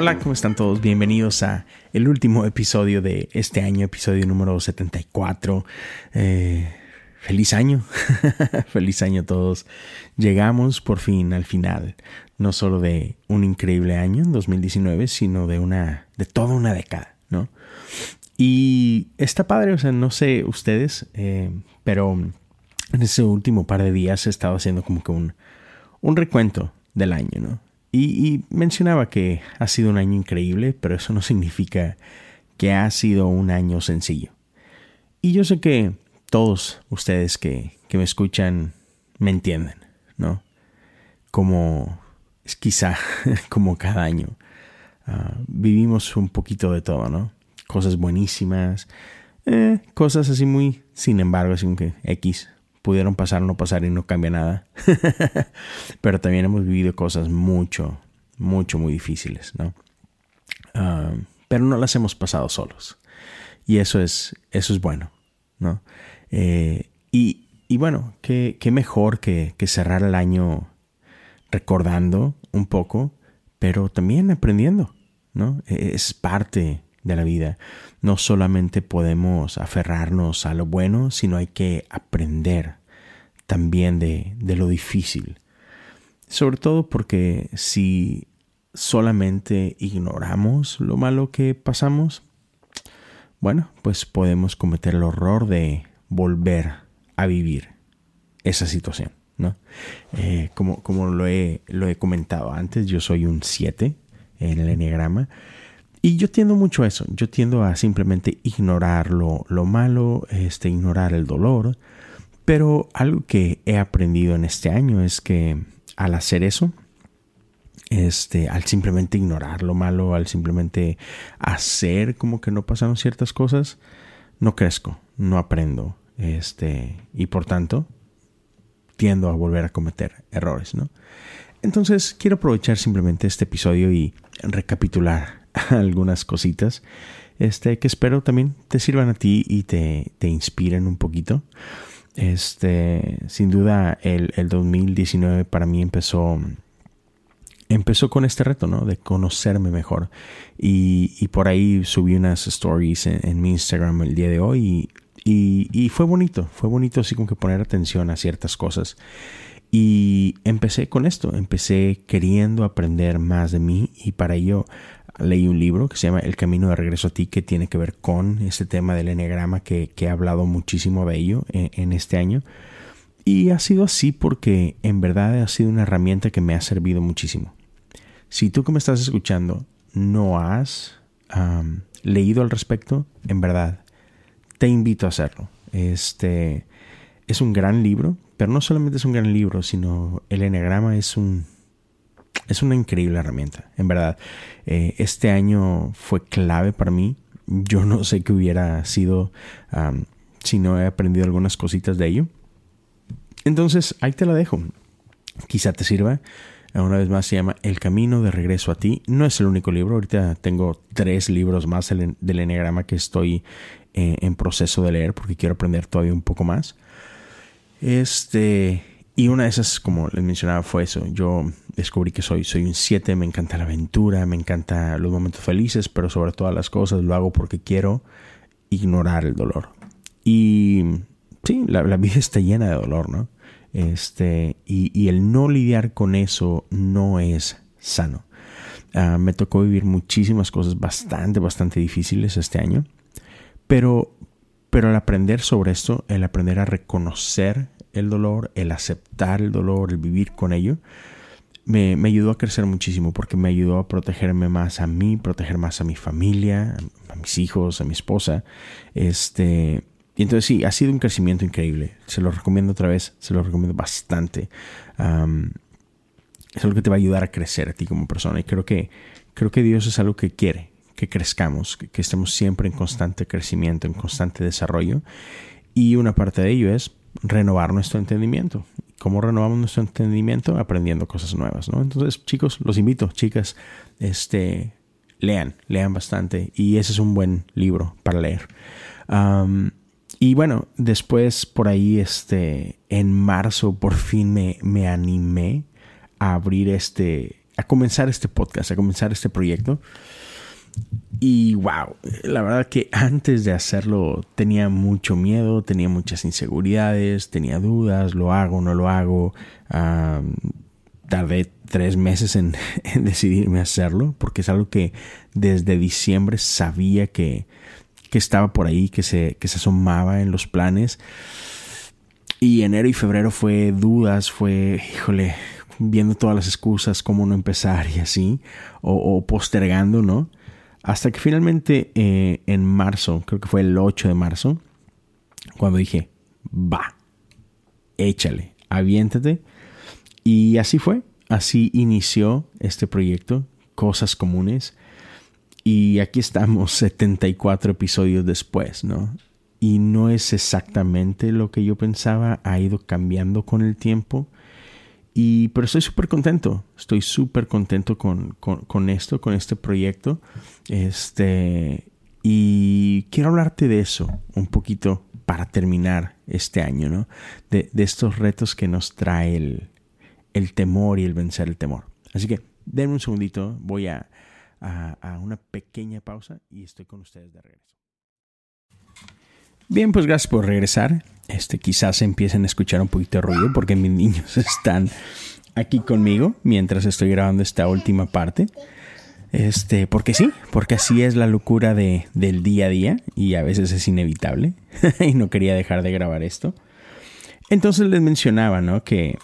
Hola, ¿cómo están todos? Bienvenidos a el último episodio de este año, episodio número 74. Eh, feliz año, feliz año a todos. Llegamos por fin al final, no solo de un increíble año en 2019, sino de una, de toda una década, ¿no? Y está padre, o sea, no sé ustedes, eh, pero en ese último par de días he estado haciendo como que un, un recuento del año, ¿no? Y, mencionaba que ha sido un año increíble, pero eso no significa que ha sido un año sencillo. Y yo sé que todos ustedes que, me escuchan me entienden, ¿no? Como es quizá como cada año. Ah, vivimos un poquito de todo, ¿no? Cosas buenísimas, eh, cosas así muy, sin embargo, así que X, pudieron pasar o no pasar y no cambia nada. Pero también hemos vivido cosas mucho, mucho, muy difíciles, ¿no? Ah, pero no las hemos pasado solos. Y eso es, eso es bueno, ¿no? Eh, y, y, bueno, qué, qué mejor que, que, cerrar el año recordando un poco, pero también aprendiendo, ¿no? E, es parte de la vida. No solamente podemos aferrarnos a lo bueno, sino hay que aprender también de, lo difícil. Sobre todo porque si solamente ignoramos lo malo que pasamos, bueno, pues podemos cometer el horror de volver a vivir esa situación, ¿no? Eh, como, como lo, he, lo he comentado antes, yo soy un 7 en el enneagrama y yo tiendo mucho a eso, yo tiendo a simplemente ignorar lo, lo malo, este, ignorar el dolor, pero algo que he aprendido en este año es que al hacer eso, este, al simplemente ignorar lo malo, al simplemente hacer como que no pasaron ciertas cosas, no crezco, no aprendo, este, y por tanto tiendo a volver a cometer errores, ¿no? Entonces quiero aprovechar simplemente este episodio y recapitular algunas cositas este, que espero también te sirvan a ti y te, te inspiren un poquito. Este, sin duda, el, el 2019 para mí empezó empezó con este reto, ¿no? De conocerme mejor. Y, y por ahí subí unas stories en, mi Instagram el día de hoy y, y, fue bonito, fue bonito así como que poner atención a ciertas cosas. Y empecé con esto, empecé queriendo aprender más de mí y para ello leí un libro que se llama El Camino de Regreso a ti, que tiene que ver con ese tema del enegrama que, he hablado muchísimo de ello en, este año. Y ha sido así porque en verdad ha sido una herramienta que me ha servido muchísimo. Si tú que me estás escuchando no has leído al respecto, en verdad, te invito a hacerlo. Este es un gran libro, pero no solamente es un gran libro, sino el enegrama es un es una increíble herramienta, en verdad. Eh, este año fue clave para mí. Yo no sé qué hubiera sido si no he aprendido algunas cositas de ello. Entonces, ahí te la dejo. Quizá te sirva. Una vez más se llama El Camino de Regreso a ti. No es el único libro. Ahorita tengo tres libros más del Enneagrama que estoy eh, en proceso de leer porque quiero aprender todavía un poco más. Este, y una de esas, como les mencionaba, fue eso. Yo descubrí que soy, soy un 7, me encanta la aventura, me encanta los momentos felices, pero sobre todas las cosas lo hago porque quiero ignorar el dolor. Y sí, la, vida está llena de dolor, ¿no? Este, y, el no lidiar con eso no es sano. Ah, me tocó vivir muchísimas cosas bastante, bastante difíciles este año, pero, pero al aprender sobre esto, el aprender a reconocer el dolor, el aceptar el dolor, el vivir con ello, me, ayudó a crecer muchísimo porque me ayudó a protegerme más a mí, proteger más a mi familia, a mis hijos, a mi esposa. Este, y entonces sí, ha sido un crecimiento increíble. Se lo recomiendo otra vez, se lo recomiendo bastante. es algo que te va a ayudar a crecer a ti como persona. Y creo que, creo que Dios es algo que quiere, que crezcamos, que estemos siempre en constante crecimiento, en constante desarrollo. Y una parte de ello es renovar nuestro entendimiento. ¿Cómo renovamos nuestro entendimiento? Aprendiendo cosas nuevas, ¿no? Entonces, chicos, los invito, chicas, este, lean, lean bastante y ese es un buen libro para leer. y bueno, después por ahí, este, en marzo por fin me, me animé a abrir este, a comenzar este podcast, a comenzar este proyecto. Y wow, la verdad que antes de hacerlo tenía mucho miedo, tenía muchas inseguridades, tenía dudas, lo hago, no lo hago. tardé tres meses en, decidirme a hacerlo, porque es algo que desde diciembre sabía que, que estaba por ahí, que se, que se asomaba en los planes. Y enero y febrero fue dudas, fue, híjole, viendo todas las excusas, cómo no empezar y así, o postergando, ¿no? Hasta que finalmente eh, en marzo, creo que fue el 8 de marzo, cuando dije, va, échale, aviéntate. Y así fue, así inició este proyecto, Cosas Comunes. Y aquí estamos 74 episodios después, ¿no? Y no es exactamente lo que yo pensaba, ha ido cambiando con el tiempo. Y, pero estoy súper contento, estoy súper contento con, esto, con este proyecto. Este, y quiero hablarte de eso un poquito para terminar este año, ¿no? De, estos retos que nos trae el, el, temor y el vencer el temor. Así que denme un segundito, voy a, a una pequeña pausa y estoy con ustedes de regreso. Bien, pues gracias por regresar. Este, quizás empiecen a escuchar un poquito de ruido porque mis niños están aquí conmigo mientras estoy grabando esta última parte. Este, porque sí, porque así es la locura de, del día a día y a veces es inevitable y no quería dejar de grabar esto. Entonces les mencionaba, ¿no? Que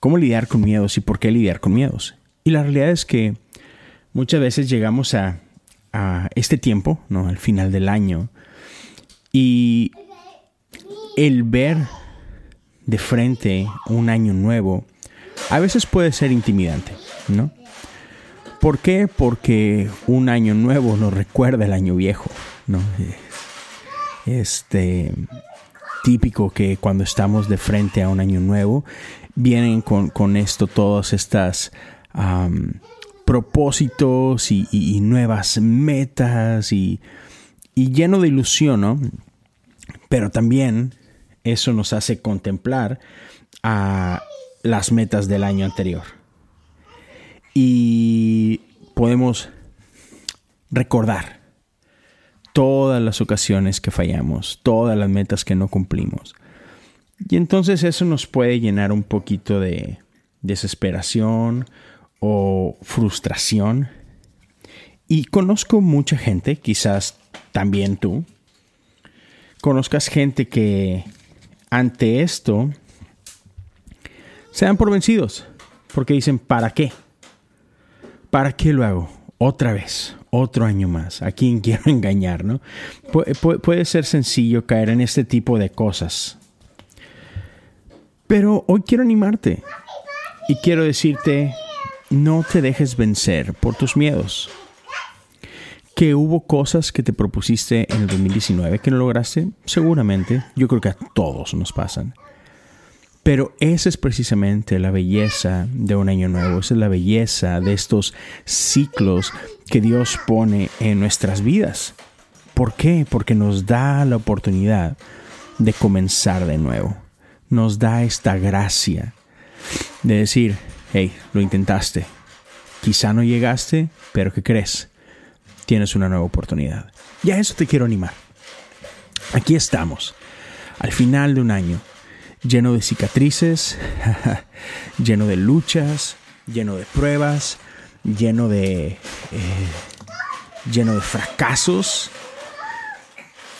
cómo lidiar con miedos y por qué lidiar con miedos. Y la realidad es que muchas veces llegamos a, a este tiempo, ¿no? Al final del año y el ver de frente un año nuevo a veces puede ser intimidante, ¿no? ¿Por qué? Porque un año nuevo nos recuerda el año viejo, ¿no? Este típico que cuando estamos de frente a un año nuevo vienen con, esto todas estas propósitos y, nuevas metas y, y lleno de ilusión, ¿no? Pero también eso nos hace contemplar a las metas del año anterior. Y podemos recordar todas las ocasiones que fallamos, todas las metas que no cumplimos. Y entonces eso nos puede llenar un poquito de desesperación o frustración. Y conozco mucha gente, quizás también tú, conozcas gente que ante esto se dan por vencidos. Porque dicen, ¿para qué? ¿Para qué lo hago? Otra vez, otro año más. ¿A quién quiero engañar? ¿no? puede ser sencillo caer en este tipo de cosas. Pero hoy quiero animarte y quiero decirte, no te dejes vencer por tus miedos que hubo cosas que te propusiste en el 2019 que no lograste, seguramente, yo creo que a todos nos pasan. Pero esa es precisamente la belleza de un año nuevo, esa es la belleza de estos ciclos que Dios pone en nuestras vidas. ¿Por qué? Porque nos da la oportunidad de comenzar de nuevo. Nos da esta gracia de decir, hey, lo intentaste. Quizá no llegaste, pero ¿qué crees? Tienes una nueva oportunidad. Y a eso te quiero animar. Aquí estamos, al final de un año, lleno de cicatrices, lleno de luchas, lleno de pruebas, lleno de, eh, lleno de fracasos.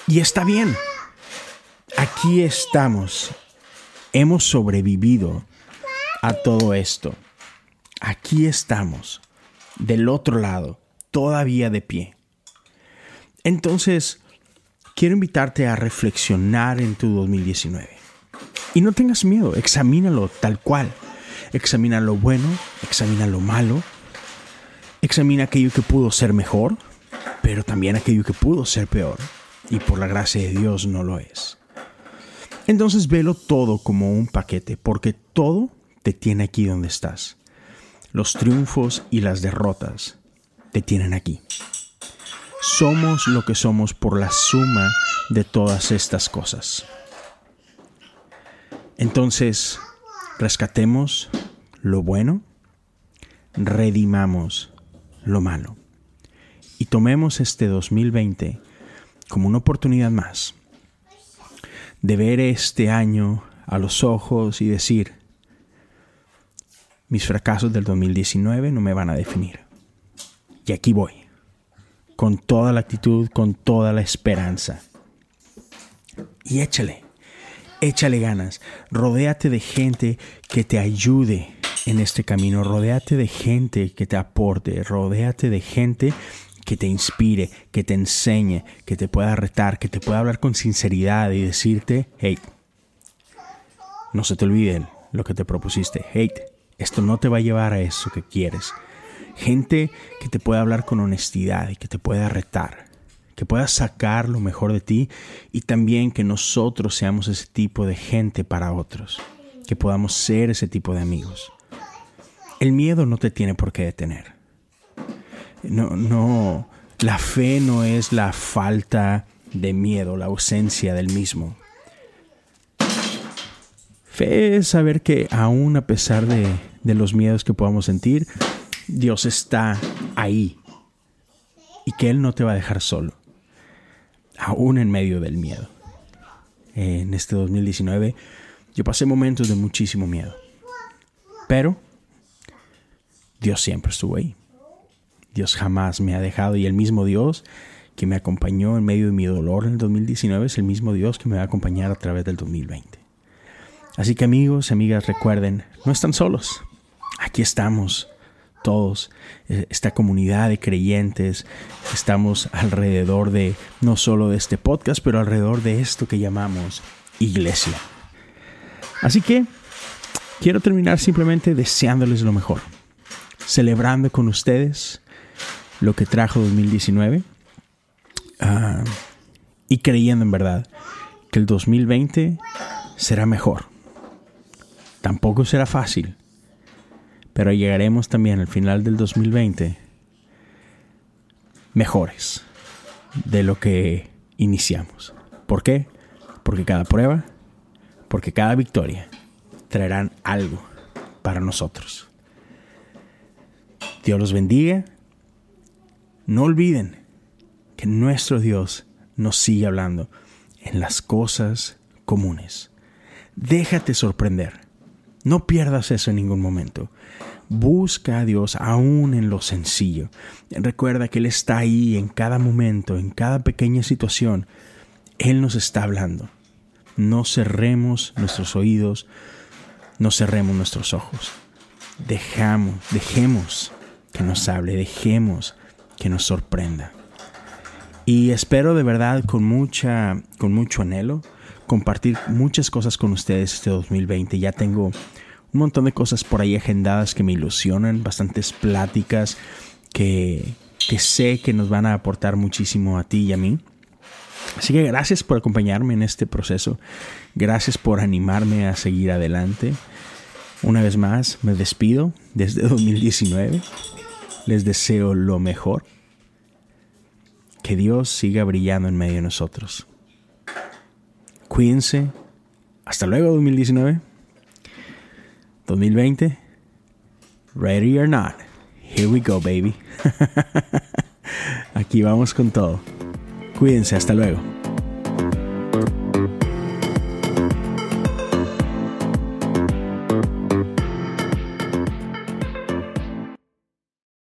Y está bien. Aquí estamos. Hemos sobrevivido a todo esto. Aquí estamos, del otro lado todavía de pie. Entonces, quiero invitarte a reflexionar en tu 2019. Y no tengas miedo, examínalo tal cual. Examina lo bueno, examina lo malo, examina aquello que pudo ser mejor, pero también aquello que pudo ser peor. Y por la gracia de Dios no lo es. Entonces velo todo como un paquete, porque todo te tiene aquí donde estás. Los triunfos y las derrotas, te tienen aquí. Somos lo que somos por la suma de todas estas cosas. Entonces, rescatemos lo bueno, redimamos lo malo. Y tomemos este 2020 como una oportunidad más de ver este año a los ojos y decir, mis fracasos del 2019 no me van a definir. Y aquí voy, con toda la actitud, con toda la esperanza. Y échale, échale ganas, rodéate de gente que te ayude en este camino, rodéate de gente que te aporte, rodéate de gente que te inspire, que te enseñe, que te pueda retar, que te pueda hablar con sinceridad y decirte, hey, no se te olvide lo que te propusiste, hey, esto no te va a llevar a eso que quieres. Gente que te pueda hablar con honestidad y que te pueda retar, que pueda sacar lo mejor de ti y también que nosotros seamos ese tipo de gente para otros, que podamos ser ese tipo de amigos. El miedo no te tiene por qué detener. No, no, la fe no es la falta de miedo, la ausencia del mismo. Fe es saber que aún a pesar de, de los miedos que podamos sentir, Dios está ahí y que Él no te va a dejar solo, aún en medio del miedo. En este 2019 yo pasé momentos de muchísimo miedo, pero Dios siempre estuvo ahí. Dios jamás me ha dejado y el mismo Dios que me acompañó en medio de mi dolor en el 2019 es el mismo Dios que me va a acompañar a través del 2020. Así que amigos y amigas, recuerden, no están solos. Aquí estamos todos, eh, esta comunidad de creyentes, estamos alrededor de no solo de este podcast, pero alrededor de esto que llamamos iglesia. Así que quiero terminar simplemente deseándoles lo mejor celebrando con ustedes lo que trajo 2019 ah, y creyendo en verdad que el 2020 será mejor. Tampoco será fácil, pero llegaremos también al final del 2020 mejores de lo que iniciamos. ¿Por qué? Porque cada prueba, porque cada victoria traerán algo para nosotros. Dios los bendiga. No olviden que nuestro Dios nos sigue hablando en las cosas comunes. Déjate sorprender. No pierdas eso en ningún momento. Busca a Dios aún en lo sencillo. Recuerda que Él está ahí en cada momento, en cada pequeña situación. Él nos está hablando. No cerremos nuestros oídos, no cerremos nuestros ojos. Dejamos, dejemos que nos hable, dejemos que nos sorprenda. Y espero de verdad con mucha con mucho anhelo compartir muchas cosas con ustedes este 2020. Ya tengo un montón de cosas por ahí agendadas que me ilusionan, bastantes pláticas que, que sé que nos van a aportar muchísimo a ti y a mí. Así que gracias por acompañarme en este proceso. Gracias por animarme a seguir adelante. Una vez más, me despido desde 2019 les deseo lo mejor. Que Dios siga brillando en medio de nosotros. Cuídense. Hasta luego 2019. 2020. Ready or not. Here we go, baby. Aquí vamos con todo. Cuídense. Hasta luego.